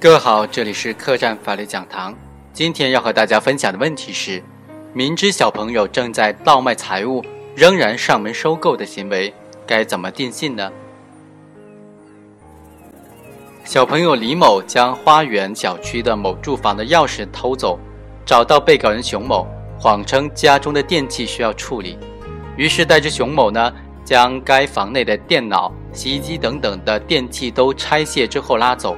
各位好，这里是客栈法律讲堂。今天要和大家分享的问题是：明知小朋友正在倒卖财物，仍然上门收购的行为，该怎么定性呢？小朋友李某将花园小区的某住房的钥匙偷走，找到被告人熊某，谎称家中的电器需要处理，于是带着熊某呢，将该房内的电脑、洗衣机等等的电器都拆卸之后拉走。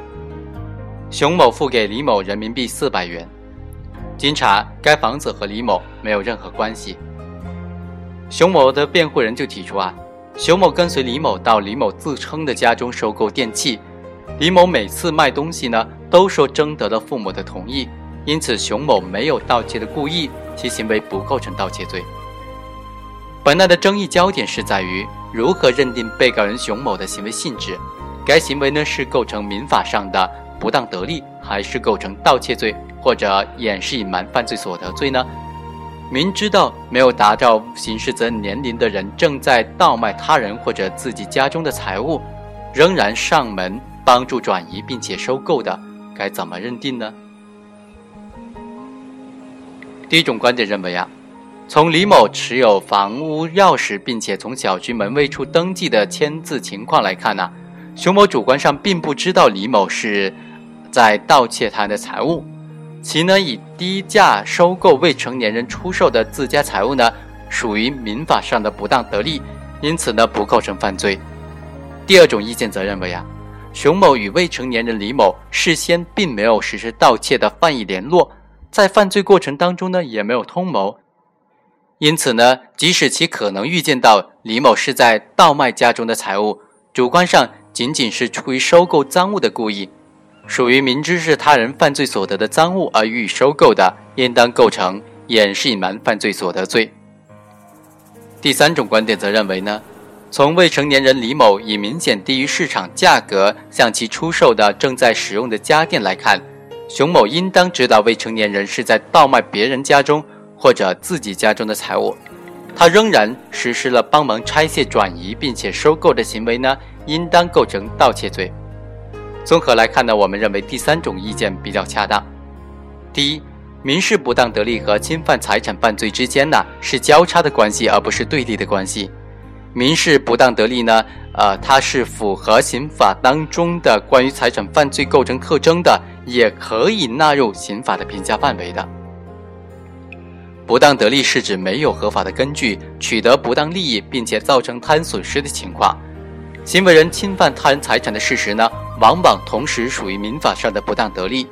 熊某付给李某人民币四百元。经查，该房子和李某没有任何关系。熊某的辩护人就提出啊，熊某跟随李某到李某自称的家中收购电器，李某每次卖东西呢，都说征得了父母的同意，因此熊某没有盗窃的故意，其行为不构成盗窃罪。本案的争议焦点是在于如何认定被告人熊某的行为性质，该行为呢是构成民法上的。不当得利还是构成盗窃罪或者掩饰隐瞒犯罪所得罪呢？明知道没有达到刑事责任年龄的人正在倒卖他人或者自己家中的财物，仍然上门帮助转移并且收购的，该怎么认定呢？第一种观点认为啊，从李某持有房屋钥匙并且从小区门卫处登记的签字情况来看呢，熊某主观上并不知道李某是。在盗窃他的财物，其呢以低价收购未成年人出售的自家财物呢，属于民法上的不当得利，因此呢不构成犯罪。第二种意见则认为啊，熊某与未成年人李某事先并没有实施盗窃的犯意联络，在犯罪过程当中呢也没有通谋，因此呢即使其可能预见到李某是在倒卖家中的财物，主观上仅仅是出于收购赃物的故意。属于明知是他人犯罪所得的赃物而予以收购的，应当构成掩饰隐瞒犯罪所得罪。第三种观点则认为呢，从未成年人李某以明显低于市场价格向其出售的正在使用的家电来看，熊某应当知道未成年人是在倒卖别人家中或者自己家中的财物，他仍然实施了帮忙拆卸、转移并且收购的行为呢，应当构成盗窃罪。综合来看呢，我们认为第三种意见比较恰当。第一，民事不当得利和侵犯财产犯罪之间呢是交叉的关系，而不是对立的关系。民事不当得利呢，呃，它是符合刑法当中的关于财产犯罪构成特征的，也可以纳入刑法的评价范围的。不当得利是指没有合法的根据取得不当利益，并且造成他人损失的情况。行为人侵犯他人财产的事实呢？往往同时属于民法上的不当得利。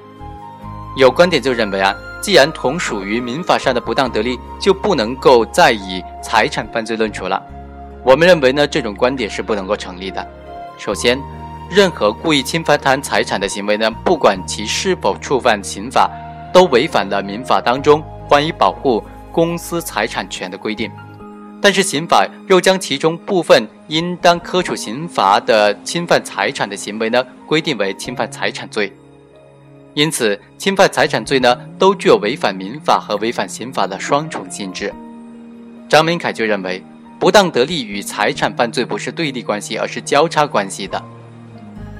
有观点就认为啊，既然同属于民法上的不当得利，就不能够再以财产犯罪论处了。我们认为呢，这种观点是不能够成立的。首先，任何故意侵犯他人财产的行为呢，不管其是否触犯刑法，都违反了民法当中关于保护公私财产权的规定。但是刑法又将其中部分应当科处刑罚的侵犯财产的行为呢，规定为侵犯财产罪。因此，侵犯财产罪呢，都具有违反民法和违反刑法的双重性质。张明凯就认为，不当得利与财产犯罪不是对立关系，而是交叉关系的。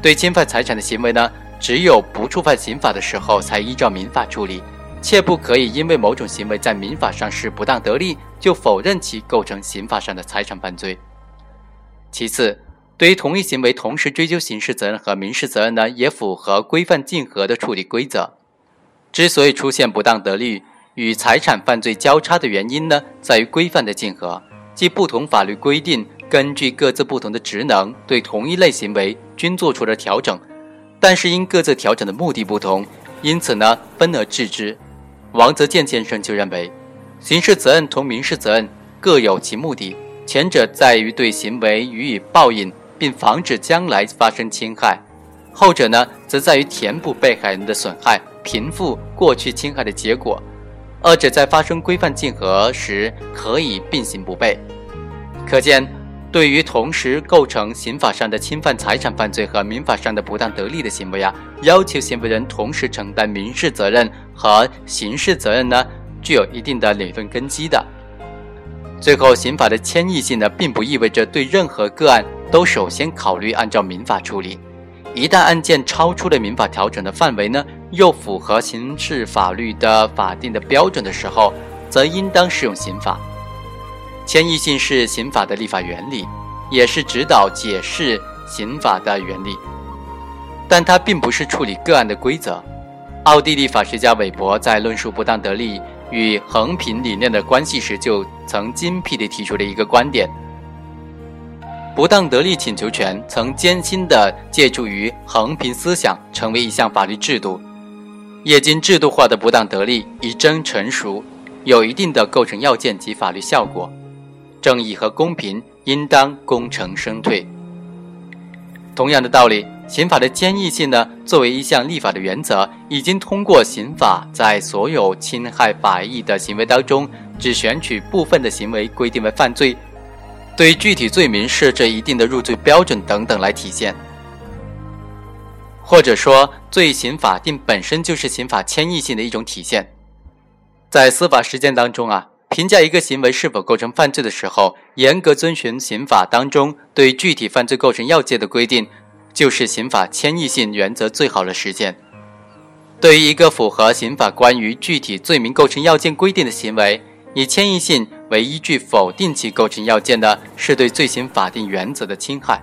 对侵犯财产的行为呢，只有不触犯刑法的时候，才依照民法处理。切不可以因为某种行为在民法上是不当得利，就否认其构成刑法上的财产犯罪。其次，对于同一行为同时追究刑事责任和民事责任呢，也符合规范竞合的处理规则。之所以出现不当得利与财产犯罪交叉的原因呢，在于规范的竞合，即不同法律规定根据各自不同的职能，对同一类行为均做出了调整，但是因各自调整的目的不同，因此呢，分而治之。王泽健先生就认为，刑事责任同民事责任各有其目的，前者在于对行为予以报应，并防止将来发生侵害；后者呢，则在于填补被害人的损害，平复过去侵害的结果。二者在发生规范竞合时，可以并行不悖。可见。对于同时构成刑法上的侵犯财产犯罪和民法上的不当得利的行为啊，要求行为人同时承担民事责任和刑事责任呢，具有一定的理论根基的。最后，刑法的迁移性呢，并不意味着对任何个案都首先考虑按照民法处理，一旦案件超出了民法调整的范围呢，又符合刑事法律的法定的标准的时候，则应当适用刑法。迁移性是刑法的立法原理，也是指导解释刑法的原理，但它并不是处理个案的规则。奥地利法学家韦伯在论述不当得利与横平理念的关系时，就曾精辟地提出了一个观点。不当得利请求权曾艰辛地借助于横平思想，成为一项法律制度。业经制度化的不当得利已臻成熟，有一定的构成要件及法律效果，正义和公平应当功成身退。同样的道理，刑法的坚毅性呢，作为一项立法的原则，已经通过刑法在所有侵害法益的行为当中，只选取部分的行为规定为犯罪。对具体罪名设置一定的入罪标准等等来体现，或者说罪行法定本身就是刑法迁移性的一种体现。在司法实践当中啊，评价一个行为是否构成犯罪的时候，严格遵循刑法当中对具体犯罪构成要件的规定，就是刑法迁移性原则最好的实践。对于一个符合刑法关于具体罪名构成要件规定的行为，以迁移性。为依据否定其构成要件的，是对罪行法定原则的侵害。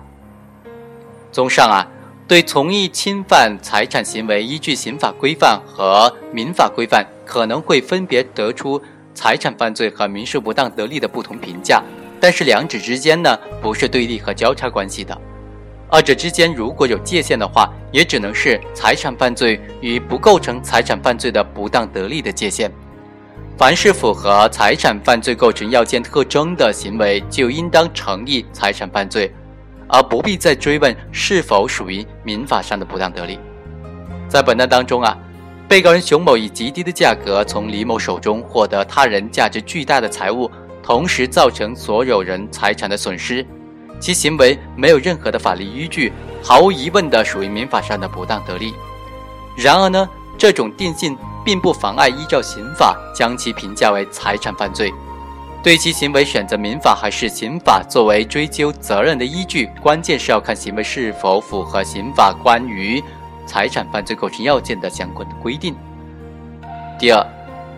综上啊，对从易侵犯财产行为，依据刑法规范和民法规范，可能会分别得出财产犯罪和民事不当得利的不同评价。但是两者之间呢，不是对立和交叉关系的，二者之间如果有界限的话，也只能是财产犯罪与不构成财产犯罪的不当得利的界限。凡是符合财产犯罪构成要件特征的行为，就应当成立财产犯罪，而不必再追问是否属于民法上的不当得利。在本案当中啊，被告人熊某以极低的价格从李某手中获得他人价值巨大的财物，同时造成所有人财产的损失，其行为没有任何的法律依据，毫无疑问的属于民法上的不当得利。然而呢，这种定性。并不妨碍依照刑法将其评价为财产犯罪，对其行为选择民法还是刑法作为追究责任的依据，关键是要看行为是否符合刑法关于财产犯罪构成要件的相关的规定。第二，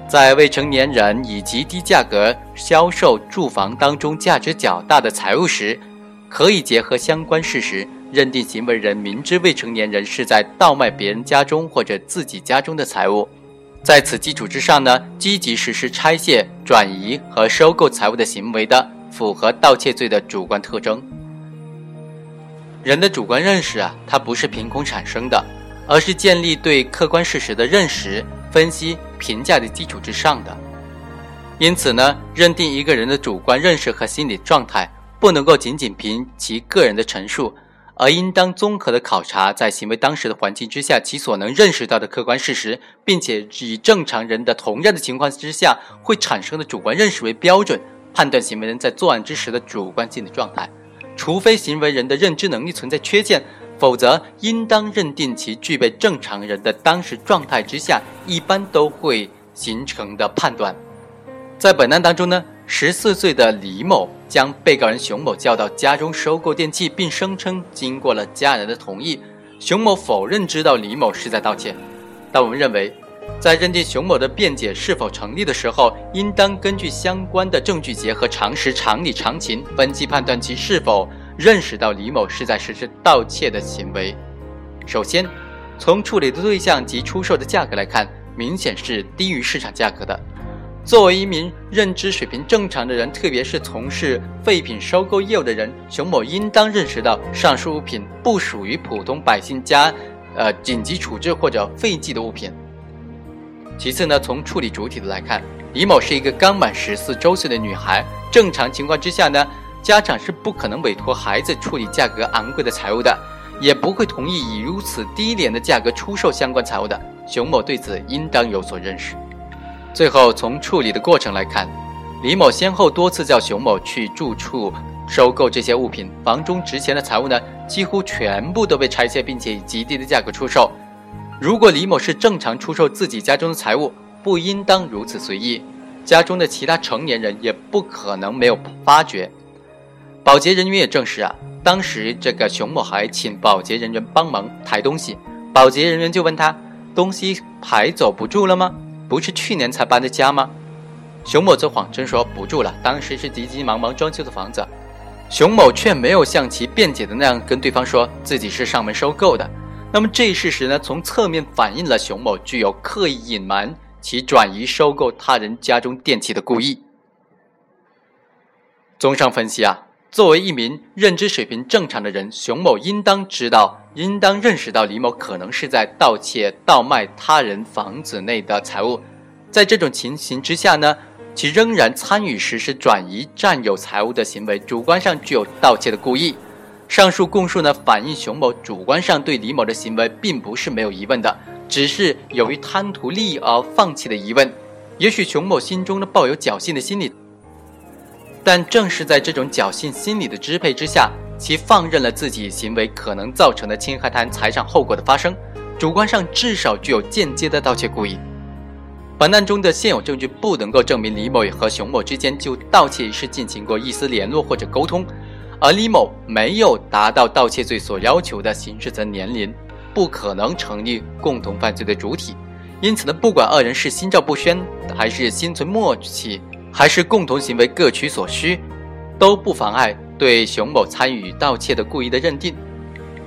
在未成年人以极低价格销售住房当中价值较大的财物时，可以结合相关事实。认定行为人明知未成年人是在盗卖别人家中或者自己家中的财物。在此基础之上呢，积极实施拆卸、转移和收购财物的行为的，符合盗窃罪的主观特征。人的主观认识啊，它不是凭空产生的，而是建立对客观事实的认识、分析、评价的基础之上的。因此呢，认定一个人的主观认识和心理状态，不能够仅仅凭其个人的陈述。而应当综合的考察，在行为当时的环境之下，其所能认识到的客观事实，并且以正常人的同样的情况之下会产生的主观认识为标准，判断行为人在作案之时的主观心理状态。除非行为人的认知能力存在缺陷，否则应当认定其具备正常人的当时状态之下，一般都会形成的判断。在本案当中呢？十四岁的李某将被告人熊某叫到家中收购电器，并声称经过了家人的同意。熊某否认知道李某是在盗窃。但我们认为，在认定熊某的辩解是否成立的时候，应当根据相关的证据结合常识、常理、常情，分析判断其是否认识到李某是在实施盗窃的行为。首先，从处理的对象及出售的价格来看，明显是低于市场价格的。作为一名认知水平正常的人，特别是从事废品收购业务的人，熊某应当认识到上述物品不属于普通百姓家，呃，紧急处置或者废弃的物品。其次呢，从处理主体的来看，李某是一个刚满十四周岁的女孩，正常情况之下呢，家长是不可能委托孩子处理价格昂贵的财物的，也不会同意以如此低廉的价格出售相关财物的。熊某对此应当有所认识。最后，从处理的过程来看，李某先后多次叫熊某去住处收购这些物品，房中值钱的财物呢，几乎全部都被拆卸，并且以极低的价格出售。如果李某是正常出售自己家中的财物，不应当如此随意，家中的其他成年人也不可能没有发觉。保洁人员也证实啊，当时这个熊某还请保洁人员帮忙抬东西，保洁人员就问他：“东西抬走不住了吗？不是去年才搬的家吗？”熊某则谎称说不住了，当时是急急忙忙装修的房子。熊某却没有像其辩解的那样跟对方说自己是上门收购的。那么这一事实呢，从侧面反映了熊某具有刻意隐瞒其转移收购他人家中电器的故意。综上分析啊。作为一名认知水平正常的人，熊某应当知道，应当认识到李某可能是在盗窃、盗卖他人房子内的财物。在这种情形之下呢，其仍然参与实施转移、占有财物的行为，主观上具有盗窃的故意。上述供述呢，反映熊某主观上对李某的行为并不是没有疑问的，只是由于贪图利益而放弃的疑问。也许熊某心中呢抱有侥幸的心理。但正是在这种侥幸心理的支配之下，其放任了自己行为可能造成的侵害他人财产后果的发生，主观上至少具有间接的盗窃故意。本案中的现有证据不能够证明李某和熊某之间就盗窃一事进行过一丝联络或者沟通，而李某没有达到盗窃罪所要求的刑事责任年龄，不可能成立共同犯罪的主体。因此呢，不管二人是心照不宣还是心存默契。还是共同行为各取所需，都不妨碍对熊某参与盗窃的故意的认定。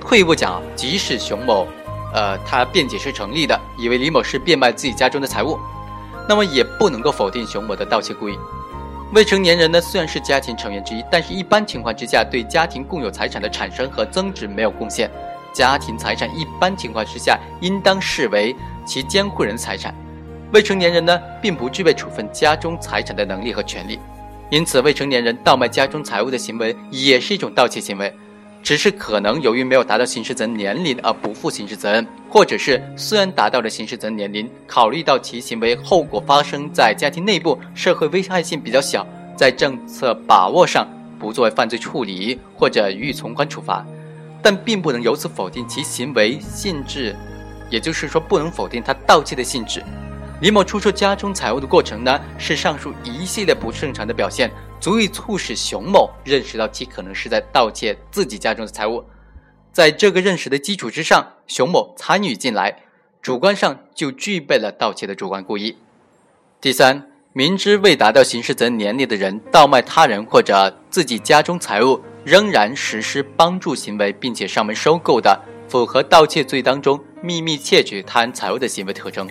退一步讲，即使熊某，呃，他辩解是成立的，以为李某是变卖自己家中的财物，那么也不能够否定熊某的盗窃故意。未成年人呢，虽然是家庭成员之一，但是一般情况之下，对家庭共有财产的产生和增值没有贡献。家庭财产一般情况之下，应当视为其监护人财产。未成年人呢，并不具备处分家中财产的能力和权利，因此未成年人盗卖家中财物的行为也是一种盗窃行为，只是可能由于没有达到刑事责任年龄而不负刑事责任，或者是虽然达到了刑事责任年龄，考虑到其行为后果发生在家庭内部，社会危害性比较小，在政策把握上不作为犯罪处理或者予以从宽处罚，但并不能由此否定其行为性质，也就是说不能否定他盗窃的性质。李某出售家中财物的过程呢，是上述一系列不正常的表现，足以促使熊某认识到其可能是在盗窃自己家中的财物。在这个认识的基础之上，熊某参与进来，主观上就具备了盗窃的主观故意。第三，明知未达到刑事责任年龄的人盗卖他人或者自己家中财物，仍然实施帮助行为，并且上门收购的，符合盗窃罪当中秘密窃取他人财物的行为特征。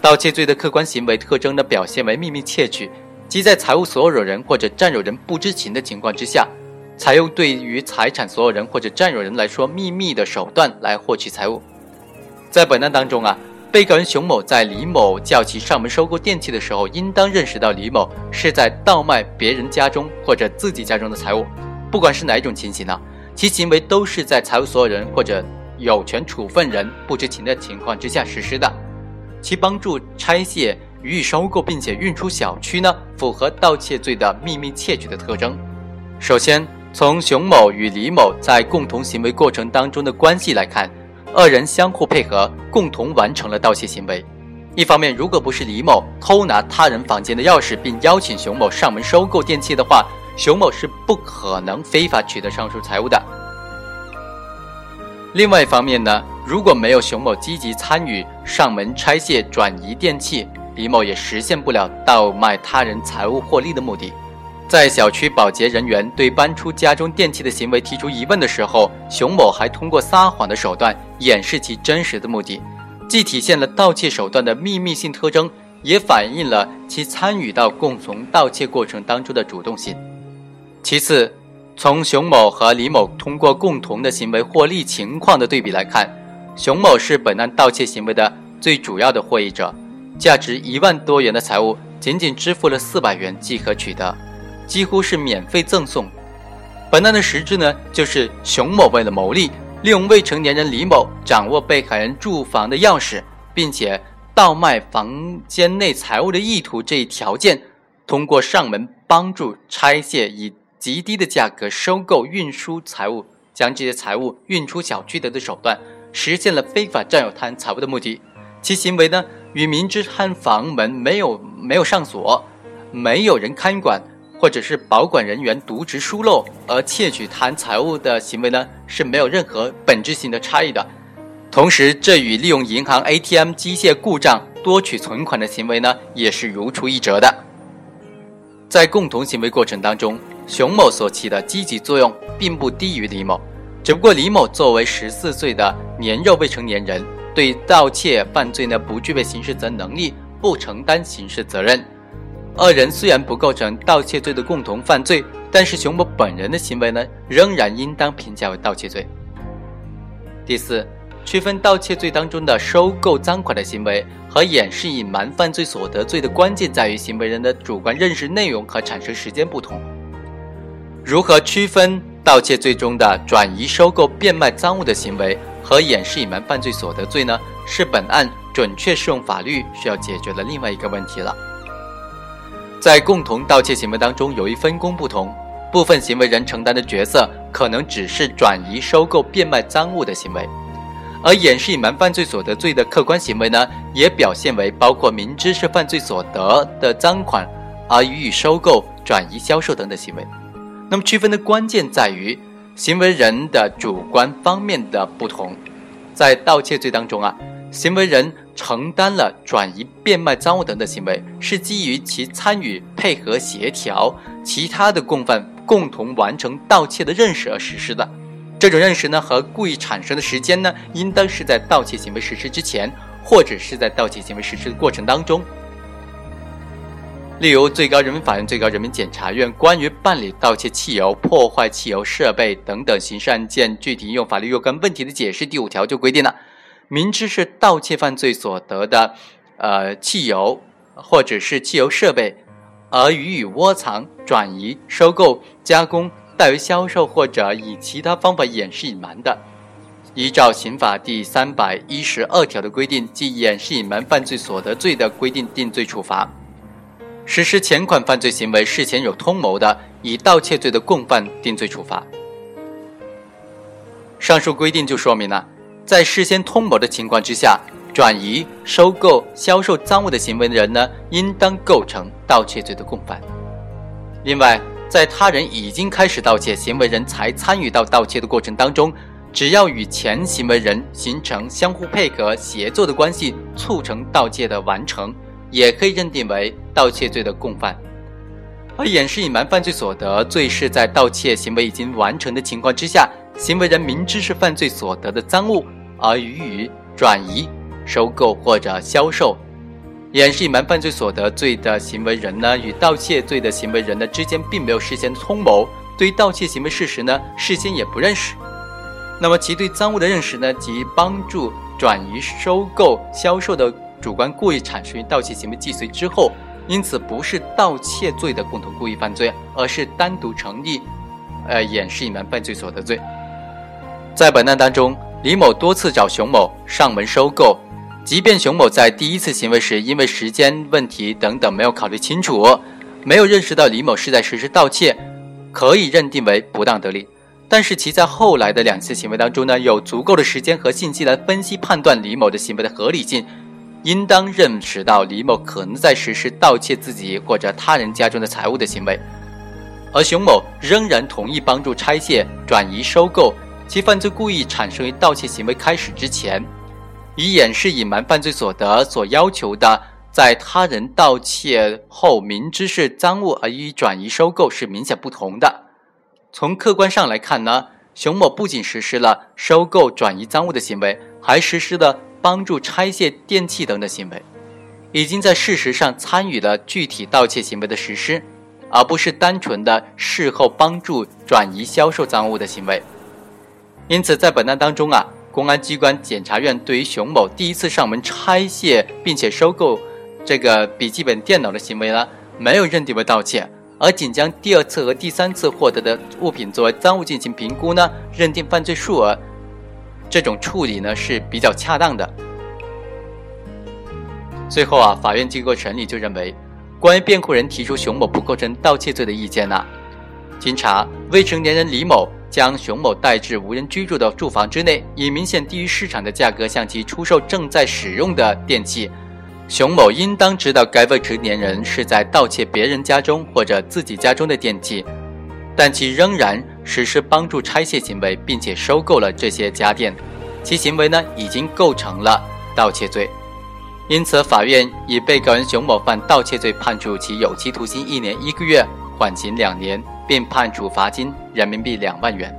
盗窃罪的客观行为特征的表现为秘密窃取，即在财物所有人或者占有人不知情的情况之下，采用对于财产所有人或者占有人来说秘密的手段来获取财物。在本案当中啊，被告人熊某在李某叫其上门收购电器的时候，应当认识到李某是在盗卖别人家中或者自己家中的财物，不管是哪一种情形呢，其行为都是在财物所有人或者有权处分人不知情的情况之下实施的。其帮助拆卸、予以收购，并且运出小区呢，符合盗窃罪的秘密窃取的特征。首先，从熊某与李某在共同行为过程当中的关系来看，二人相互配合，共同完成了盗窃行为。一方面，如果不是李某偷拿他人房间的钥匙，并邀请熊某上门收购电器的话，熊某是不可能非法取得上述财物的。另外一方面呢？如果没有熊某积极参与上门拆卸、转移电器，李某也实现不了盗卖他人财物获利的目的。在小区保洁人员对搬出家中电器的行为提出疑问的时候，熊某还通过撒谎的手段掩饰其真实的目的，既体现了盗窃手段的秘密性特征，也反映了其参与到共同盗窃过程当中的主动性。其次，从熊某和李某通过共同的行为获利情况的对比来看。熊某是本案盗窃行为的最主要的获益者，价值一万多元的财物，仅仅支付了四百元即可取得，几乎是免费赠送。本案的实质呢，就是熊某为了牟利，利用未成年人李某掌握被害人住房的钥匙，并且盗卖房间内财物的意图这一条件，通过上门帮助拆卸，以极低的价格收购、运输财物，将这些财物运出小区的的手段。实现了非法占有他人财物的目的，其行为呢与明知他人房门没有没有上锁，没有人看管，或者是保管人员渎职疏漏而窃取他人财物的行为呢，是没有任何本质性的差异的。同时，这与利用银行 ATM 机械故障多取存款的行为呢，也是如出一辙的。在共同行为过程当中，熊某所起的积极作用并不低于李某，只不过李某作为十四岁的年幼未成年人，对盗窃犯罪呢不具备刑事责任能力，不承担刑事责任。二人虽然不构成盗窃罪的共同犯罪，但是熊某本人的行为呢，仍然应当评价为盗窃罪。第四，区分盗窃罪当中的收购赃款的行为和掩饰隐瞒犯罪所得罪的关键在于行为人的主观认识内容和产生时间不同。如何区分盗窃罪中的转移、收购、变卖赃物的行为和掩饰隐瞒犯罪所得罪呢？是本案准确适用法律需要解决的另外一个问题了。在共同盗窃行为当中，由于分工不同，部分行为人承担的角色可能只是转移、收购、变卖赃物的行为，而掩饰隐瞒犯罪所得罪的客观行为呢，也表现为包括明知是犯罪所得的赃款而予以收购、转移、销售等等行为。那么区分的关键在于行为人的主观方面的不同，在盗窃罪当中啊。行为人承担了转移、变卖赃物等的行为，是基于其参与、配合、协调其他的共犯共同完成盗窃的认识而实施的。这种认识呢，和故意产生的时间呢，应当是在盗窃行为实施之前，或者是在盗窃行为实施的过程当中。例如，最高人民法院、最高人民检察院关于办理盗窃汽油、破坏汽油设备等等刑事案件具体应用法律若干问题的解释第五条就规定了。明知是盗窃犯罪所得的，呃，汽油或者是汽油设备，而予以窝藏、转移、收购、加工、代为销售或者以其他方法掩饰隐瞒的，依照刑法第三百一十二条的规定，即掩饰隐瞒犯罪所得罪的规定定罪处罚。实施前款犯罪行为事前有通谋的，以盗窃罪的共犯定罪处罚。上述规定就说明了。在事先通谋的情况之下，转移、收购、销售赃物的行为的人呢，应当构成盗窃罪的共犯。另外，在他人已经开始盗窃，行为人才参与到盗窃的过程当中，只要与前行为人形成相互配合、协作的关系，促成盗窃的完成，也可以认定为盗窃罪的共犯。而掩饰隐瞒犯罪所得罪是在盗窃行为已经完成的情况之下，行为人明知是犯罪所得的赃物。而予以转移、收购或者销售，掩饰隐瞒犯罪所得罪的行为人呢，与盗窃罪的行为人呢之间并没有事先通谋，对于盗窃行为事实呢事先也不认识。那么其对赃物的认识呢，及帮助转移、收购、销售的主观故意产生于盗窃行为既遂之后，因此不是盗窃罪的共同故意犯罪，而是单独成立，呃，掩饰隐瞒犯罪所得罪。在本案当中。李某多次找熊某上门收购，即便熊某在第一次行为时因为时间问题等等没有考虑清楚，没有认识到李某是在实施盗窃，可以认定为不当得利。但是其在后来的两次行为当中呢，有足够的时间和信息来分析判断李某的行为的合理性，应当认识到李某可能在实施盗窃自己或者他人家中的财物的行为，而熊某仍然同意帮助拆卸、转移、收购。其犯罪故意产生于盗窃行为开始之前，以掩饰隐瞒犯罪所得所要求的，在他人盗窃后明知是赃物而予以转移收购是明显不同的。从客观上来看呢，熊某不仅实施了收购转移赃物的行为，还实施了帮助拆卸电器等的行为，已经在事实上参与了具体盗窃行为的实施，而不是单纯的事后帮助转移销售赃物的行为。因此，在本案当中啊，公安机关、检察院对于熊某第一次上门拆卸并且收购这个笔记本电脑的行为呢，没有认定为盗窃，而仅将第二次和第三次获得的物品作为赃物进行评估呢，认定犯罪数额，这种处理呢是比较恰当的。最后啊，法院经过审理就认为，关于辩护人提出熊某不构成盗窃罪的意见呢，经查，未成年人李某。将熊某带至无人居住的住房之内，以明显低于市场的价格向其出售正在使用的电器，熊某应当知道该未成年人是在盗窃别人家中或者自己家中的电器，但其仍然实施帮助拆卸行为，并且收购了这些家电，其行为呢已经构成了盗窃罪。因此，法院以被告人熊某犯盗窃罪，判处其有期徒刑一年一个月，缓刑两年，并判处罚金人民币两万元。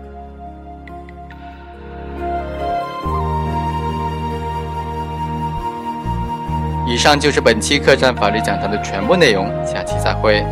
以上就是本期客栈法律讲堂的全部内容，下期再会。